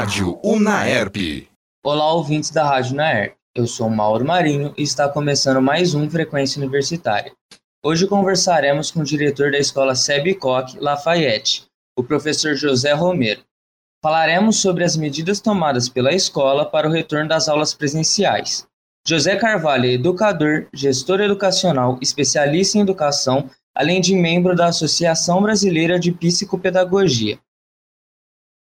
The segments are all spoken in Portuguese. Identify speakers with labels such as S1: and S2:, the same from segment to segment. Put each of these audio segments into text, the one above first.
S1: Rádio Unaerp.
S2: Olá, ouvintes da Rádio Unaerp. Eu sou Mauro Marinho e está começando mais um Frequência Universitária. Hoje conversaremos com o diretor da escola Seb Koch Lafayette, o professor José Romero. Falaremos sobre as medidas tomadas pela escola para o retorno das aulas presenciais. José Carvalho é educador, gestor educacional, especialista em educação, além de membro da Associação Brasileira de Psicopedagogia.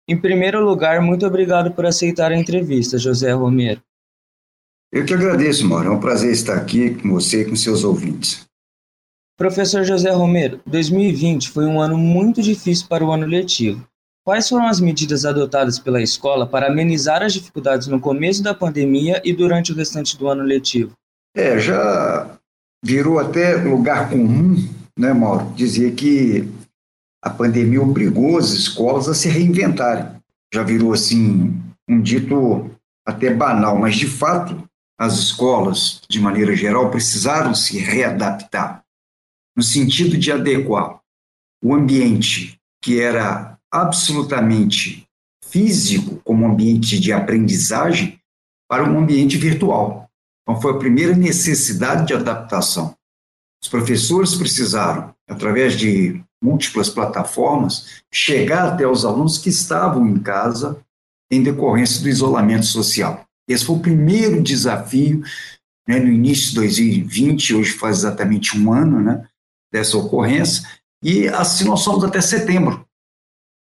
S2: Em primeiro lugar, muito obrigado por aceitar a entrevista, José Romero.
S3: Eu que agradeço, Mauro. É um prazer estar aqui com você e com seus ouvintes.
S2: Professor José Romero, 2020 foi um ano muito difícil para o ano letivo. Quais foram as medidas adotadas pela escola para amenizar as dificuldades no começo da pandemia e durante o restante do ano letivo?
S3: É, já virou até lugar comum, né, Mauro, dizer que a pandemia obrigou as escolas a se reinventarem. Já virou assim um dito até banal, mas de fato as escolas, de maneira geral, precisaram se readaptar no sentido de adequar o ambiente que era absolutamente físico, como ambiente de aprendizagem, para um ambiente virtual. Então, foi a primeira necessidade de adaptação. Os professores precisaram, através de múltiplas plataformas, chegar até os alunos que estavam em casa em decorrência do isolamento social. Esse foi o primeiro desafio né, no início de 2020, hoje faz exatamente um ano né, dessa ocorrência, e assim nós somos até setembro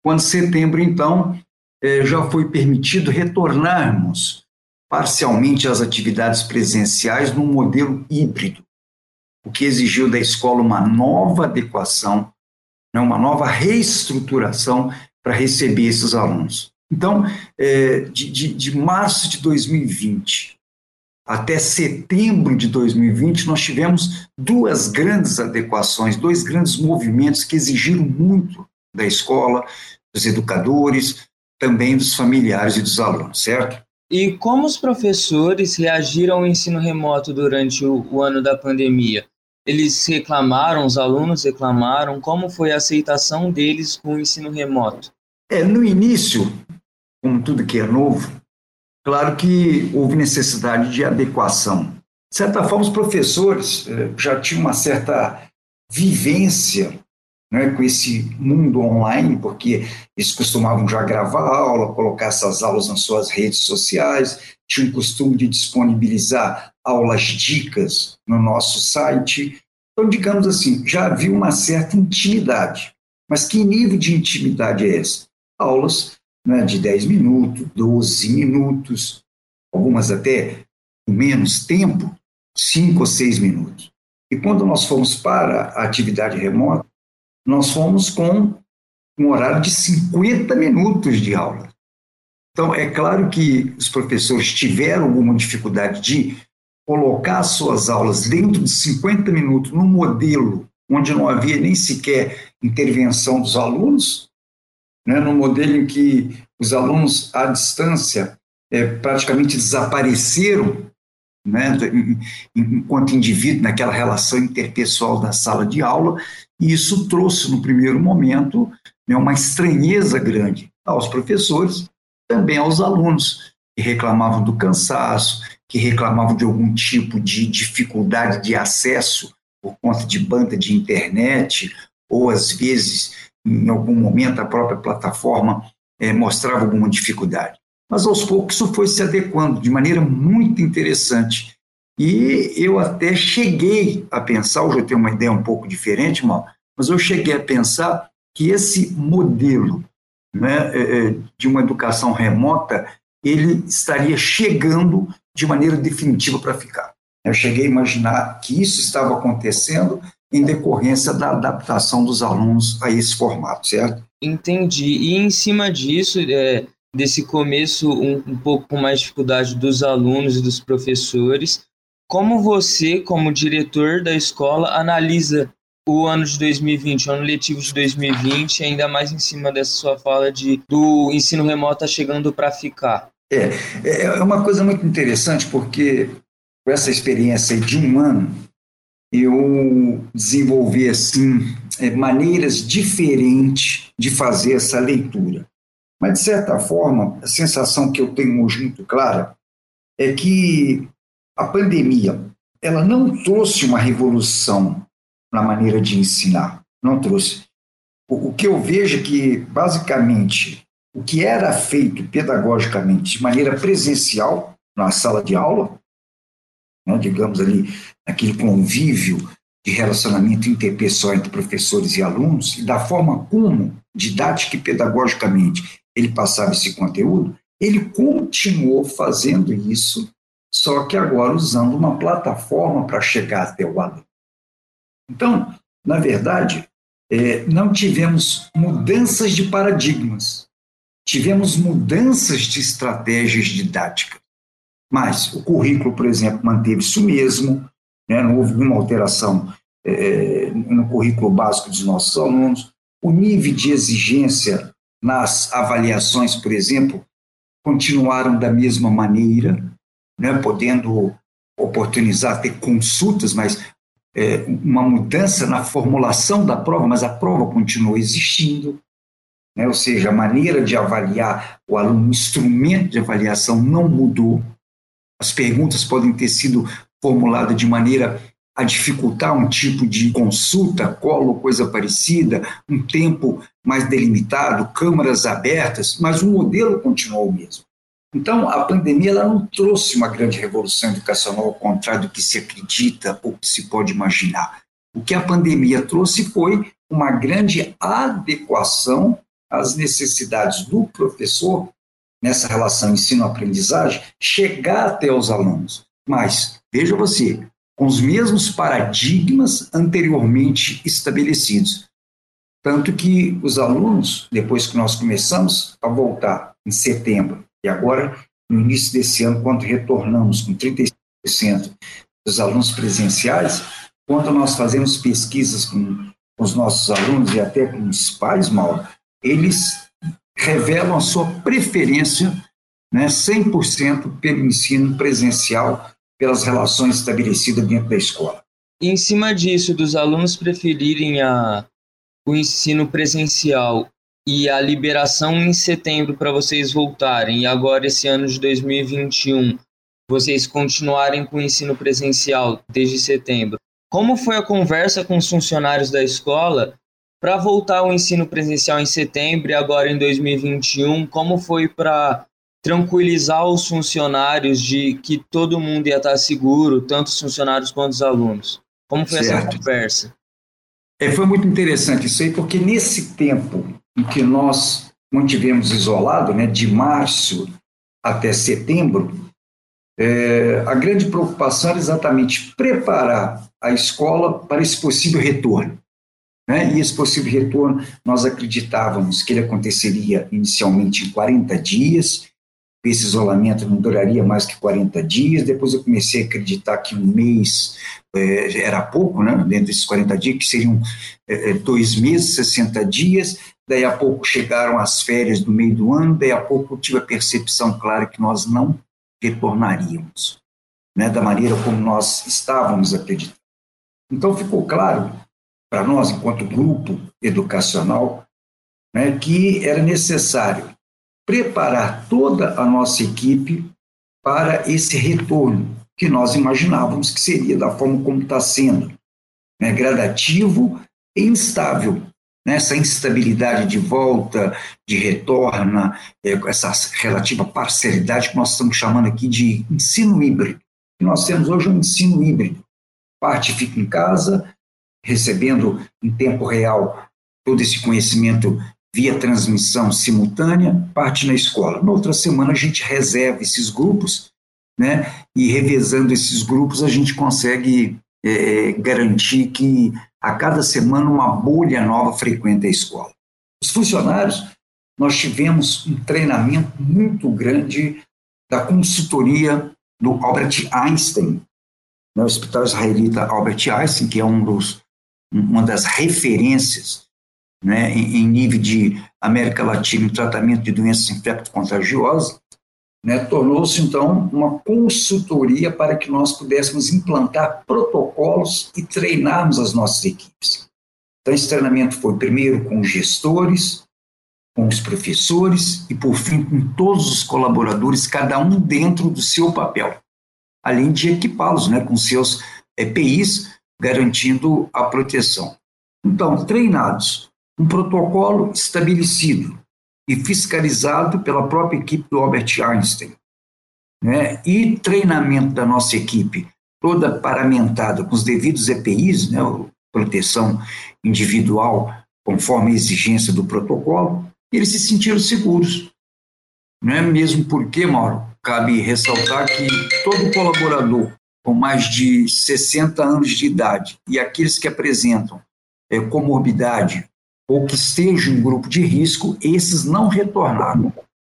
S3: quando setembro, então, eh, já foi permitido retornarmos parcialmente às atividades presenciais num modelo híbrido, o que exigiu da escola uma nova adequação, né, uma nova reestruturação para receber esses alunos. Então, eh, de, de, de março de 2020 até setembro de 2020, nós tivemos duas grandes adequações, dois grandes movimentos que exigiram muito da escola, dos educadores, também dos familiares e dos alunos, certo?
S2: E como os professores reagiram ao ensino remoto durante o, o ano da pandemia? Eles reclamaram, os alunos reclamaram, como foi a aceitação deles com o ensino remoto?
S3: É, no início, como tudo que é novo, claro que houve necessidade de adequação. De certa forma, os professores eh, já tinham uma certa vivência né, com esse mundo online, porque eles costumavam já gravar aula, colocar essas aulas nas suas redes sociais, tinham o costume de disponibilizar aulas dicas no nosso site. Então, digamos assim, já havia uma certa intimidade. Mas que nível de intimidade é essa? Aulas né, de 10 minutos, 12 minutos, algumas até com menos tempo, 5 ou 6 minutos. E quando nós fomos para a atividade remota, nós fomos com um horário de 50 minutos de aula. Então, é claro que os professores tiveram alguma dificuldade de colocar suas aulas dentro de 50 minutos num modelo onde não havia nem sequer intervenção dos alunos, né, num modelo em que os alunos à distância é, praticamente desapareceram né, enquanto indivíduo naquela relação interpessoal da sala de aula, e isso trouxe, no primeiro momento, né, uma estranheza grande aos professores, também aos alunos, que reclamavam do cansaço, que reclamavam de algum tipo de dificuldade de acesso por conta de banda de internet, ou às vezes, em algum momento, a própria plataforma é, mostrava alguma dificuldade. Mas aos poucos isso foi se adequando de maneira muito interessante. E eu até cheguei a pensar, hoje eu tenho uma ideia um pouco diferente, mal, mas eu cheguei a pensar que esse modelo né, é, é, de uma educação remota ele estaria chegando de maneira definitiva para ficar. Eu cheguei a imaginar que isso estava acontecendo em decorrência da adaptação dos alunos a esse formato, certo?
S2: Entendi. E em cima disso, é, desse começo um, um pouco com mais dificuldade dos alunos e dos professores. Como você, como diretor da escola, analisa o ano de 2020, o ano letivo de 2020, ainda mais em cima dessa sua fala de do ensino remoto tá chegando para ficar?
S3: É, é, é uma coisa muito interessante porque com essa experiência de um ano, eu desenvolvi assim é, maneiras diferentes de fazer essa leitura. Mas, de certa forma, a sensação que eu tenho hoje muito clara é que a pandemia ela não trouxe uma revolução na maneira de ensinar, não trouxe. O, o que eu vejo é que, basicamente, o que era feito pedagogicamente de maneira presencial, na sala de aula, né, digamos ali, aquele convívio de relacionamento interpessoal entre professores e alunos, e da forma como, didática e pedagogicamente, ele passava esse conteúdo, ele continuou fazendo isso, só que agora usando uma plataforma para chegar até o aluno. Então, na verdade, é, não tivemos mudanças de paradigmas, tivemos mudanças de estratégias didáticas. Mas o currículo, por exemplo, manteve-se o mesmo, né, não houve nenhuma alteração é, no currículo básico dos nossos alunos, o nível de exigência nas avaliações, por exemplo, continuaram da mesma maneira, né, podendo oportunizar ter consultas, mas é, uma mudança na formulação da prova, mas a prova continua existindo, né, ou seja, a maneira de avaliar o aluno, o instrumento de avaliação não mudou, as perguntas podem ter sido formuladas de maneira a dificultar um tipo de consulta, colo, coisa parecida, um tempo mais delimitado, câmaras abertas, mas o modelo continuou o mesmo. Então, a pandemia ela não trouxe uma grande revolução educacional, ao contrário do que se acredita ou que se pode imaginar. O que a pandemia trouxe foi uma grande adequação às necessidades do professor nessa relação ensino-aprendizagem, chegar até os alunos. Mas, veja você, com os mesmos paradigmas anteriormente estabelecidos. Tanto que os alunos, depois que nós começamos a voltar em setembro, e agora no início desse ano, quando retornamos com 35% dos alunos presenciais, quando nós fazemos pesquisas com, com os nossos alunos e até com os pais, Mauro, eles revelam a sua preferência né, 100% pelo ensino presencial pelas relações estabelecidas dentro da escola.
S2: em cima disso, dos alunos preferirem a, o ensino presencial e a liberação em setembro para vocês voltarem, e agora esse ano de 2021, vocês continuarem com o ensino presencial desde setembro, como foi a conversa com os funcionários da escola para voltar ao ensino presencial em setembro e agora em 2021? Como foi para tranquilizar os funcionários de que todo mundo ia estar seguro, tanto os funcionários quanto os alunos? Como foi certo. essa conversa?
S3: É, foi muito interessante isso aí, porque nesse tempo em que nós mantivemos isolado, né, de março até setembro, é, a grande preocupação era exatamente preparar a escola para esse possível retorno. Né? E esse possível retorno, nós acreditávamos que ele aconteceria inicialmente em 40 dias, esse isolamento não duraria mais que 40 dias. Depois eu comecei a acreditar que um mês é, era pouco, né? dentro desses 40 dias, que seriam é, dois meses, 60 dias. Daí a pouco chegaram as férias do meio do ano, daí a pouco eu tive a percepção clara que nós não retornaríamos, né? da maneira como nós estávamos acreditando. Então ficou claro para nós, enquanto grupo educacional, né, que era necessário preparar toda a nossa equipe para esse retorno que nós imaginávamos que seria da forma como está sendo, né, gradativo e instável. Né, essa instabilidade de volta, de retorno, é, essa relativa parcialidade que nós estamos chamando aqui de ensino híbrido. nós temos hoje um ensino híbrido. Parte fica em casa, recebendo em tempo real todo esse conhecimento via transmissão simultânea, parte na escola. Na outra semana a gente reserva esses grupos, né? E revezando esses grupos a gente consegue é, garantir que a cada semana uma bolha nova frequenta a escola. Os funcionários, nós tivemos um treinamento muito grande da consultoria do Albert Einstein, no né? Hospital Israelita Albert Einstein, que é um dos, uma das referências né, em, em nível de América Latina em tratamento de doenças infecto-contagiosas, né, tornou-se então uma consultoria para que nós pudéssemos implantar protocolos e treinarmos as nossas equipes. Então, esse treinamento foi primeiro com gestores, com os professores e, por fim, com todos os colaboradores, cada um dentro do seu papel, além de equipá-los né, com seus EPIs, garantindo a proteção. Então, treinados, um protocolo estabelecido e fiscalizado pela própria equipe do Albert Einstein, né, e treinamento da nossa equipe, toda paramentada com os devidos EPIs, né, proteção individual, conforme a exigência do protocolo, eles se sentiram seguros. Não é mesmo porque, Mauro, cabe ressaltar que todo colaborador com mais de 60 anos de idade e aqueles que apresentam é, comorbidade ou que estejam em grupo de risco, esses não retornaram.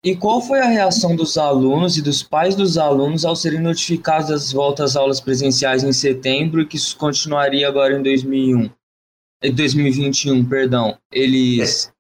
S2: E qual foi a reação dos alunos e dos pais dos alunos ao serem notificados das voltas às aulas presenciais em setembro e que isso continuaria agora em 2001? 2021, perdão. Eles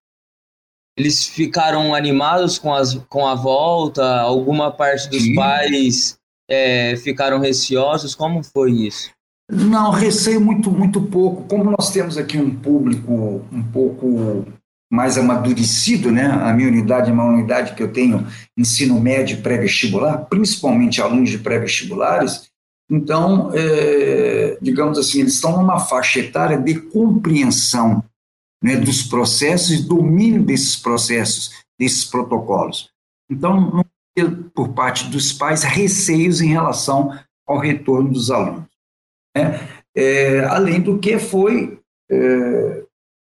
S2: eles ficaram animados com, as, com a volta? Alguma parte dos Sim. pais é, ficaram receosos? Como foi isso?
S3: Não, receio muito, muito pouco. Como nós temos aqui um público um pouco mais amadurecido, né? A minha unidade é uma unidade que eu tenho ensino médio pré-vestibular, principalmente alunos de pré-vestibulares. Então, é, digamos assim, eles estão numa faixa etária de compreensão né, dos processos e domínio desses processos, desses protocolos. Então, não por parte dos pais receios em relação ao retorno dos alunos. Né? É, além do que foi é,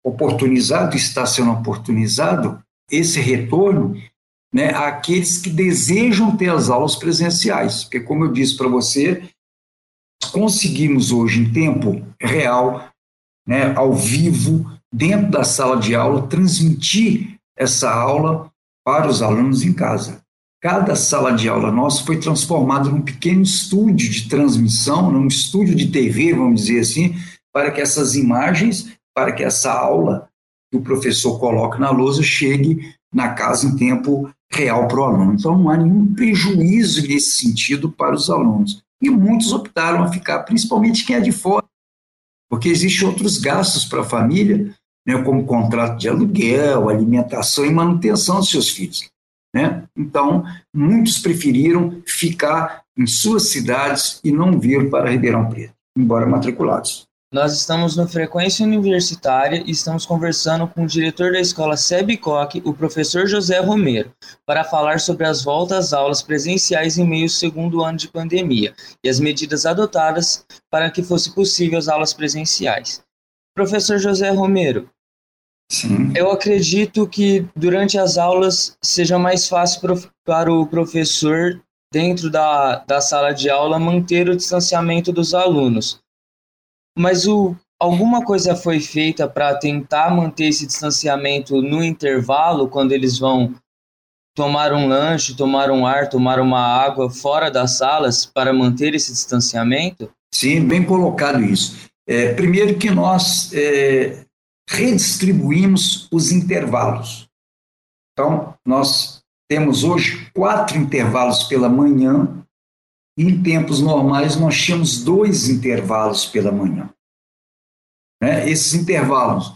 S3: oportunizado, está sendo oportunizado esse retorno né, àqueles que desejam ter as aulas presenciais, porque, como eu disse para você, conseguimos hoje, em tempo real, né, ao vivo, dentro da sala de aula, transmitir essa aula para os alunos em casa. Cada sala de aula nossa foi transformada num pequeno estúdio de transmissão, num estúdio de TV, vamos dizer assim, para que essas imagens para que essa aula que o professor coloca na lousa chegue na casa em tempo real para o aluno. Então, não há nenhum prejuízo nesse sentido para os alunos. E muitos optaram a ficar, principalmente quem é de fora, porque existem outros gastos para a família, né, como contrato de aluguel, alimentação e manutenção dos seus filhos. Né? Então, muitos preferiram ficar em suas cidades e não vir para Ribeirão Preto, embora matriculados.
S2: Nós estamos no Frequência Universitária e estamos conversando com o diretor da escola Sebicoque, o professor José Romero, para falar sobre as voltas às aulas presenciais em meio ao segundo ano de pandemia e as medidas adotadas para que fosse possível as aulas presenciais. Professor José Romero, Sim. eu acredito que durante as aulas seja mais fácil para o professor, dentro da, da sala de aula, manter o distanciamento dos alunos mas o, alguma coisa foi feita para tentar manter esse distanciamento no intervalo, quando eles vão tomar um lanche, tomar um ar, tomar uma água fora das salas para manter esse distanciamento?
S3: Sim, bem colocado isso. É, primeiro que nós é, redistribuímos os intervalos. Então, nós temos hoje quatro intervalos pela manhã em tempos normais, nós tínhamos dois intervalos pela manhã. Né? Esses intervalos,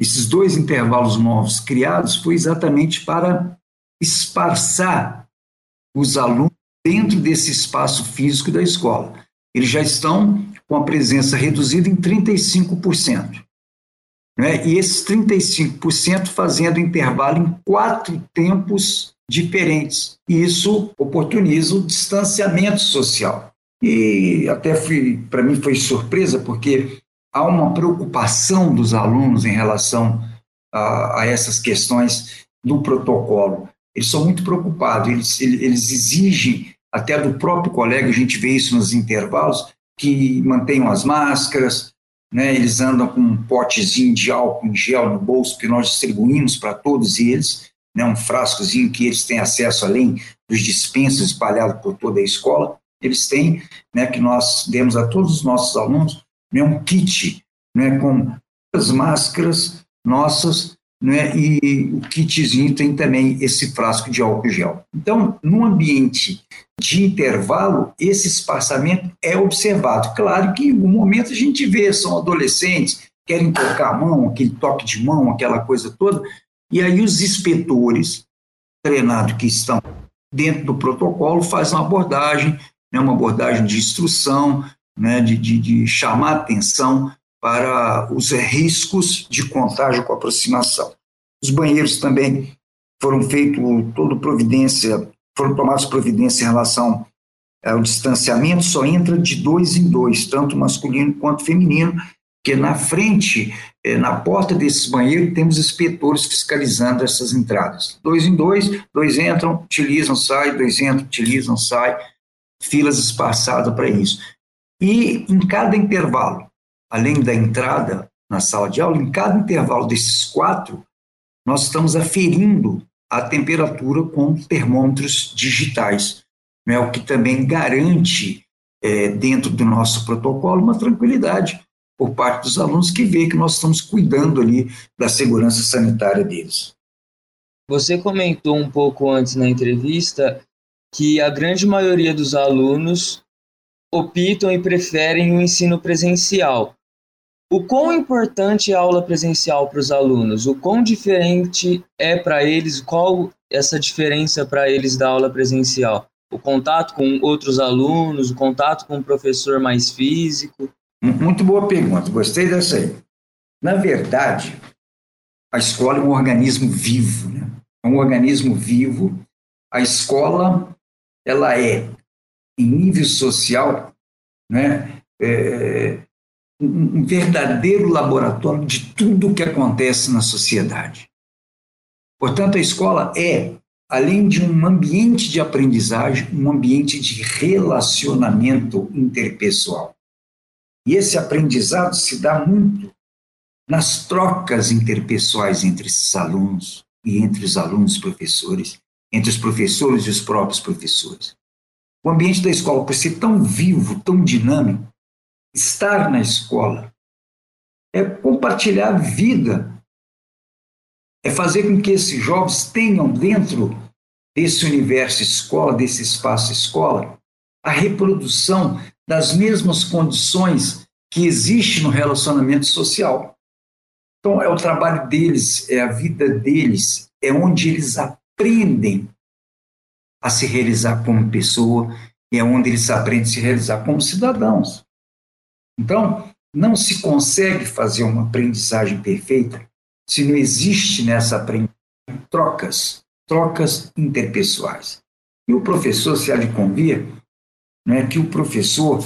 S3: esses dois intervalos novos criados, foi exatamente para esparçar os alunos dentro desse espaço físico da escola. Eles já estão com a presença reduzida em 35%. Né? E esses 35% fazendo intervalo em quatro tempos diferentes. E isso oportuniza o distanciamento social. E até para mim foi surpresa, porque há uma preocupação dos alunos em relação a, a essas questões do protocolo. Eles são muito preocupados, eles, eles exigem, até do próprio colega, a gente vê isso nos intervalos, que mantenham as máscaras, né, eles andam com um potezinho de álcool em gel no bolso que nós distribuímos para todos eles, né, um frascozinho que eles têm acesso além dos dispensos espalhados por toda a escola, eles têm, né, que nós demos a todos os nossos alunos, né, um kit né, com as máscaras nossas, né, e o kitzinho tem também esse frasco de álcool gel. Então, no ambiente de intervalo, esse espaçamento é observado. Claro que no momento a gente vê, são adolescentes, querem tocar a mão, aquele toque de mão, aquela coisa toda, E aí os inspetores treinados que estão dentro do protocolo fazem uma abordagem, né, uma abordagem de instrução, né, de, de, de chamar atenção para os riscos de contágio com aproximação. Os banheiros também foram feitos toda providência, foram tomadas providências em relação ao distanciamento, só entra de dois em dois, tanto masculino quanto feminino, que na frente, eh, na porta desses banheiros, temos inspetores fiscalizando essas entradas. Dois em dois, dois entram, utilizam, saem, dois entram, utilizam, saem, filas espaçadas para isso. E em cada intervalo, além da entrada na sala de aula, em cada intervalo desses quatro, nós estamos aferindo a temperatura com termômetros digitais, né, o que também garante, é, dentro do nosso protocolo, uma tranquilidade por parte dos alunos que vê que nós estamos cuidando ali da segurança sanitária deles.
S2: Você comentou um pouco antes na entrevista que a grande maioria dos alunos optam e preferem o ensino presencial. O quão importante é a aula presencial para os alunos? O quão diferente é para eles? Qual essa diferença para eles da aula presencial? O contato com outros alunos, o contato com o professor mais físico?
S3: Muito boa pergunta, gostei dessa aí. Na verdade, a escola é um organismo vivo, né? é um organismo vivo. A escola, ela é, em nível social, né, é, um verdadeiro laboratório de tudo o que acontece na sociedade. Portanto, a escola é, além de um ambiente de aprendizagem, um ambiente de relacionamento interpessoal. E esse aprendizado se dá muito nas trocas interpessoais entre esses alunos e entre os alunos e professores, entre os professores e os próprios professores. O ambiente da escola, por ser tão vivo, tão dinâmico, estar na escola é compartilhar a vida, é fazer com que esses jovens tenham dentro desse universo escola, desse espaço escola, a reprodução das mesmas condições que existe no relacionamento social. Então, é o trabalho deles, é a vida deles, é onde eles aprendem a se realizar como pessoa e é onde eles aprendem a se realizar como cidadãos. Então, não se consegue fazer uma aprendizagem perfeita se não existe nessa aprendizagem trocas, trocas interpessoais. E o professor se há de convir né, que o professor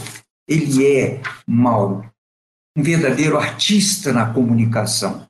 S3: ele é, Mauro, um verdadeiro artista na comunicação.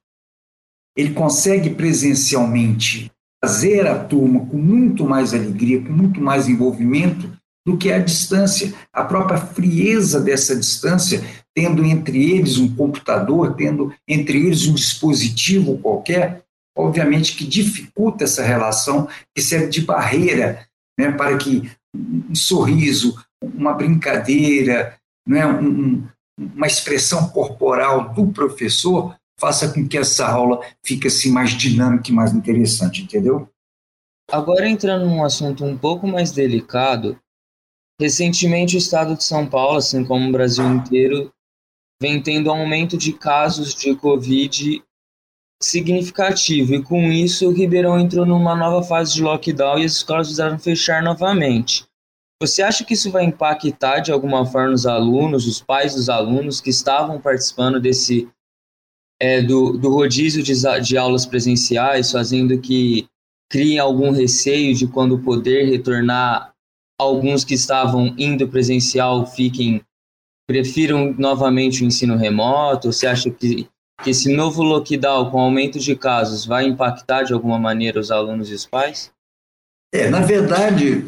S3: Ele consegue presencialmente fazer a turma com muito mais alegria, com muito mais envolvimento do que a distância. A própria frieza dessa distância, tendo entre eles um computador, tendo entre eles um dispositivo qualquer, obviamente que dificulta essa relação, que serve de barreira né, para que um sorriso, uma brincadeira, né, um, uma expressão corporal do professor faça com que essa aula fique assim mais dinâmica e mais interessante, entendeu?
S2: Agora entrando num assunto um pouco mais delicado, recentemente o estado de São Paulo, assim como o Brasil inteiro, vem tendo aumento de casos de Covid significativo e com isso o Ribeirão entrou numa nova fase de lockdown e as escolas precisaram fechar novamente. Você acha que isso vai impactar de alguma forma os alunos, os pais dos alunos que estavam participando desse é, do, do rodízio de, de aulas presenciais, fazendo que criem algum receio de quando poder retornar, alguns que estavam indo presencial fiquem prefiram novamente o ensino remoto? Você acha que, que esse novo lockdown, com aumento de casos, vai impactar de alguma maneira os alunos e os pais?
S3: É, na verdade,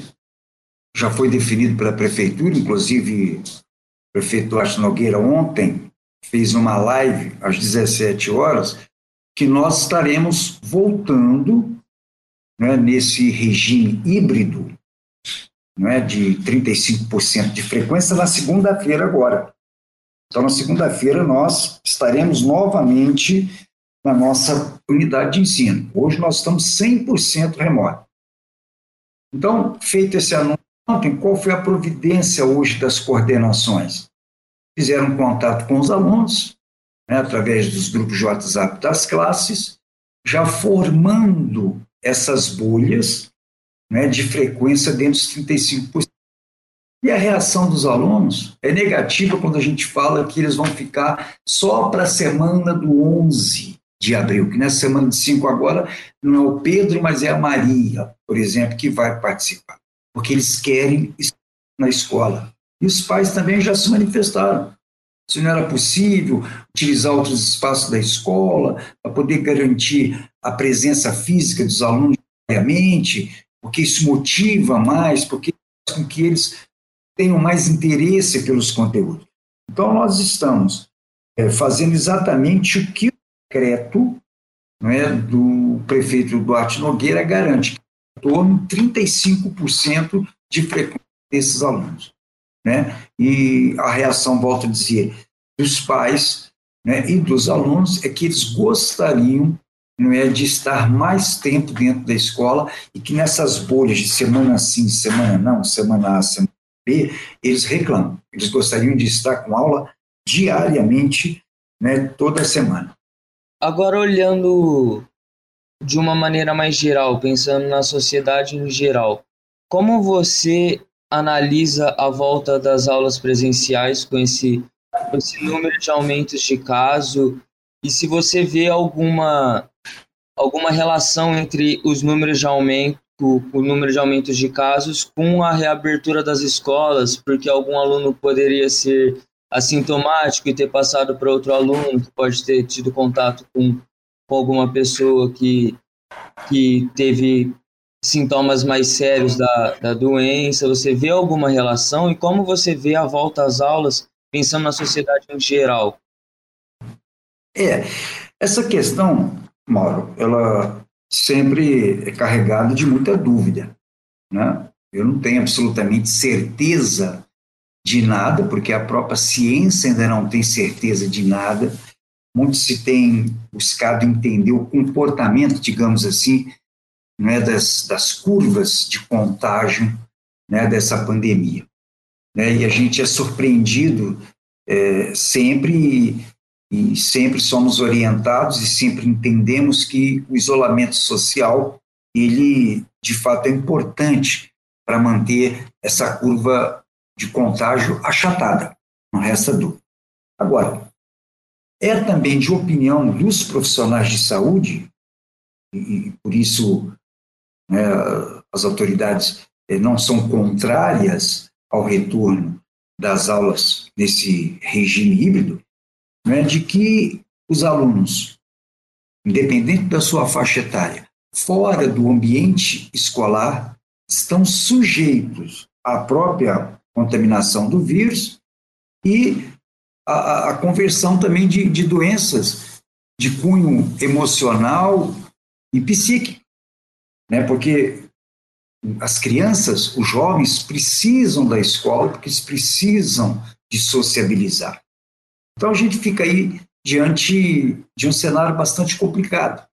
S3: já foi definido pela prefeitura, inclusive o prefeito Arte Nogueira ontem fez uma live às 17 horas, que nós estaremos voltando né, nesse regime híbrido né, de 35% de frequência na segunda-feira agora. Então, na segunda-feira, nós estaremos novamente na nossa unidade de ensino. Hoje nós estamos 100% remoto. Então, feito esse anúncio, Ontem, qual foi a providência hoje das coordenações? Fizeram contato com os alunos, né, através dos grupos de WhatsApp das classes, já formando essas bolhas né, de frequência dentro dos 35%. E a reação dos alunos é negativa quando a gente fala que eles vão ficar só para a semana do 11 de abril, que nessa semana de 5 agora não é o Pedro, mas é a Maria, por exemplo, que vai participar, porque eles querem estar na escola. E os pais também já se manifestaram. Se não era possível utilizar outros espaços da escola para poder garantir a presença física dos alunos diariamente, porque isso motiva mais, porque faz com que eles tenham mais interesse pelos conteúdos. Então, nós estamos é, fazendo exatamente o que o decreto é, do prefeito Duarte Nogueira garante, em torno de 35% de frequência desses alunos. Né? E a reação, volto a dizer, dos pais né, e dos alunos é que eles gostariam não é, de estar mais tempo dentro da escola e que nessas bolhas de semana sim, semana não, semana A, semana B, eles reclamam. Eles gostariam de estar com aula diariamente, né, toda semana.
S2: Agora, olhando de uma maneira mais geral, pensando na sociedade em geral, como você analisa a volta das aulas presenciais com esse, com esse número de aumentos de caso e se você vê alguma, alguma relação entre os números de aumento o número de aumentos de casos com a reabertura das escolas, porque algum aluno poderia ser assintomático e ter passado para outro aluno, que pode ter tido contato com, com alguma pessoa que, que teve sintomas mais sérios da, da doença. Você vê alguma relação e como você vê a volta às aulas, pensando na sociedade em geral?
S3: É, essa questão, Mauro, ela sempre é carregado de muita dúvida. Né? Eu não tenho absolutamente certeza de nada, porque a própria ciência ainda não tem certeza de nada. Muito se tem buscado entender o comportamento, digamos assim, né, das, das curvas de contágio né, dessa pandemia. Né? E a gente é surpreendido é, sempre e sempre somos orientados e sempre entendemos que o isolamento social ele de fato é importante para manter essa curva de contágio achatada, não resta dúvida. Agora, é também de opinião dos profissionais de saúde, e por isso né, as autoridades eh, não são contrárias ao retorno das aulas nesse regime híbrido, né, de que os alunos, independente da sua faixa etária, fora do ambiente escolar, estão sujeitos à própria contaminação do vírus e a conversão também de, de doenças de cunho emocional e psíquico, né? Porque as crianças, os jovens precisam da escola porque eles precisam de sociabilizar. Então a gente fica aí diante de um cenário bastante complicado,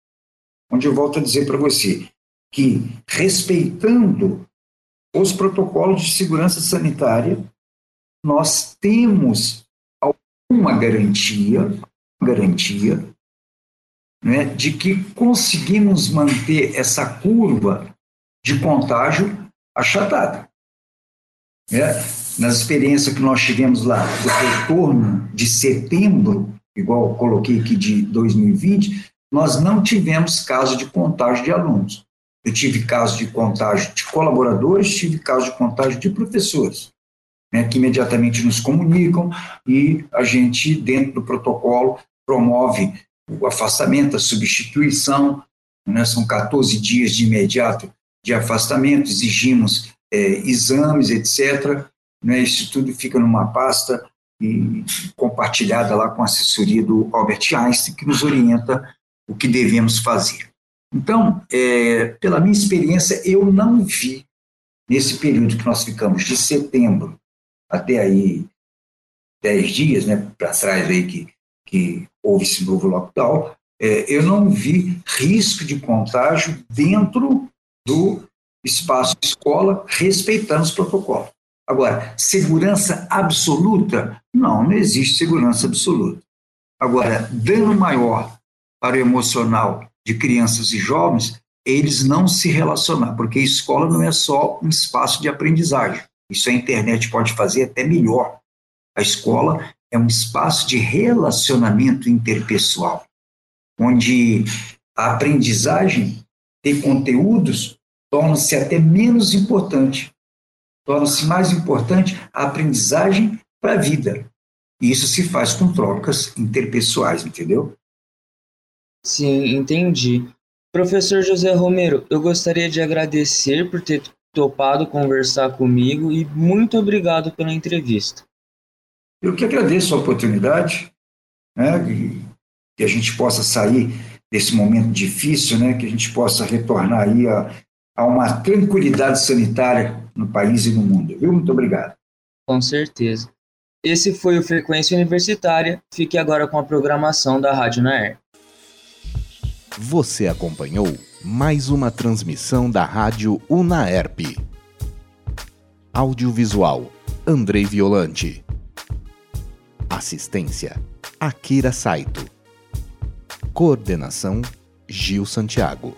S3: onde eu volto a dizer para você que, respeitando os protocolos de segurança sanitária, nós temos alguma garantia, garantia, né, de que conseguimos manter essa curva de contágio achatada. Né? nas experiências que nós tivemos lá do retorno de setembro, igual coloquei aqui de 2020, nós não tivemos caso de contágio de alunos. Eu tive caso de contágio de colaboradores, tive caso de contágio de professores, né, que imediatamente nos comunicam e a gente, dentro do protocolo, promove o afastamento, a substituição, né, são 14 dias de imediato de afastamento, exigimos é, exames, etc., né, isso tudo fica numa pasta e compartilhada lá com a assessoria do Albert Einstein, que nos orienta o que devemos fazer. Então, é, pela minha experiência, eu não vi, nesse período que nós ficamos, de setembro até aí, dez dias né, para trás aí que, que houve esse novo lockdown, é, eu não vi risco de contágio dentro do espaço escola, respeitando os protocolos. Agora, segurança absoluta? Não, não existe segurança absoluta. Agora, dano maior para o emocional de crianças e jovens eles não se relacionar, porque escola não é só um espaço de aprendizagem. Isso a internet pode fazer até melhor. A escola é um espaço de relacionamento interpessoal, onde a aprendizagem de conteúdos torna-se até menos importante. Torna-se mais importante a aprendizagem para a vida. E isso se faz com trocas interpessoais, entendeu?
S2: Sim, entendi. Professor José Romero, eu gostaria de agradecer por ter topado conversar comigo e muito obrigado pela entrevista.
S3: Eu que agradeço a oportunidade, né, que a gente possa sair desse momento difícil, né, que a gente possa retornar aí a, a uma tranquilidade sanitária no país e no mundo. Viu? Muito obrigado.
S2: Com certeza. Esse foi o Frequência Universitária. Fique agora com a programação da Rádio Naer.
S1: Você acompanhou mais uma transmissão da Rádio Unaerp. Audiovisual Andrei Violante. Assistência Akira Saito. Coordenação Gil Santiago.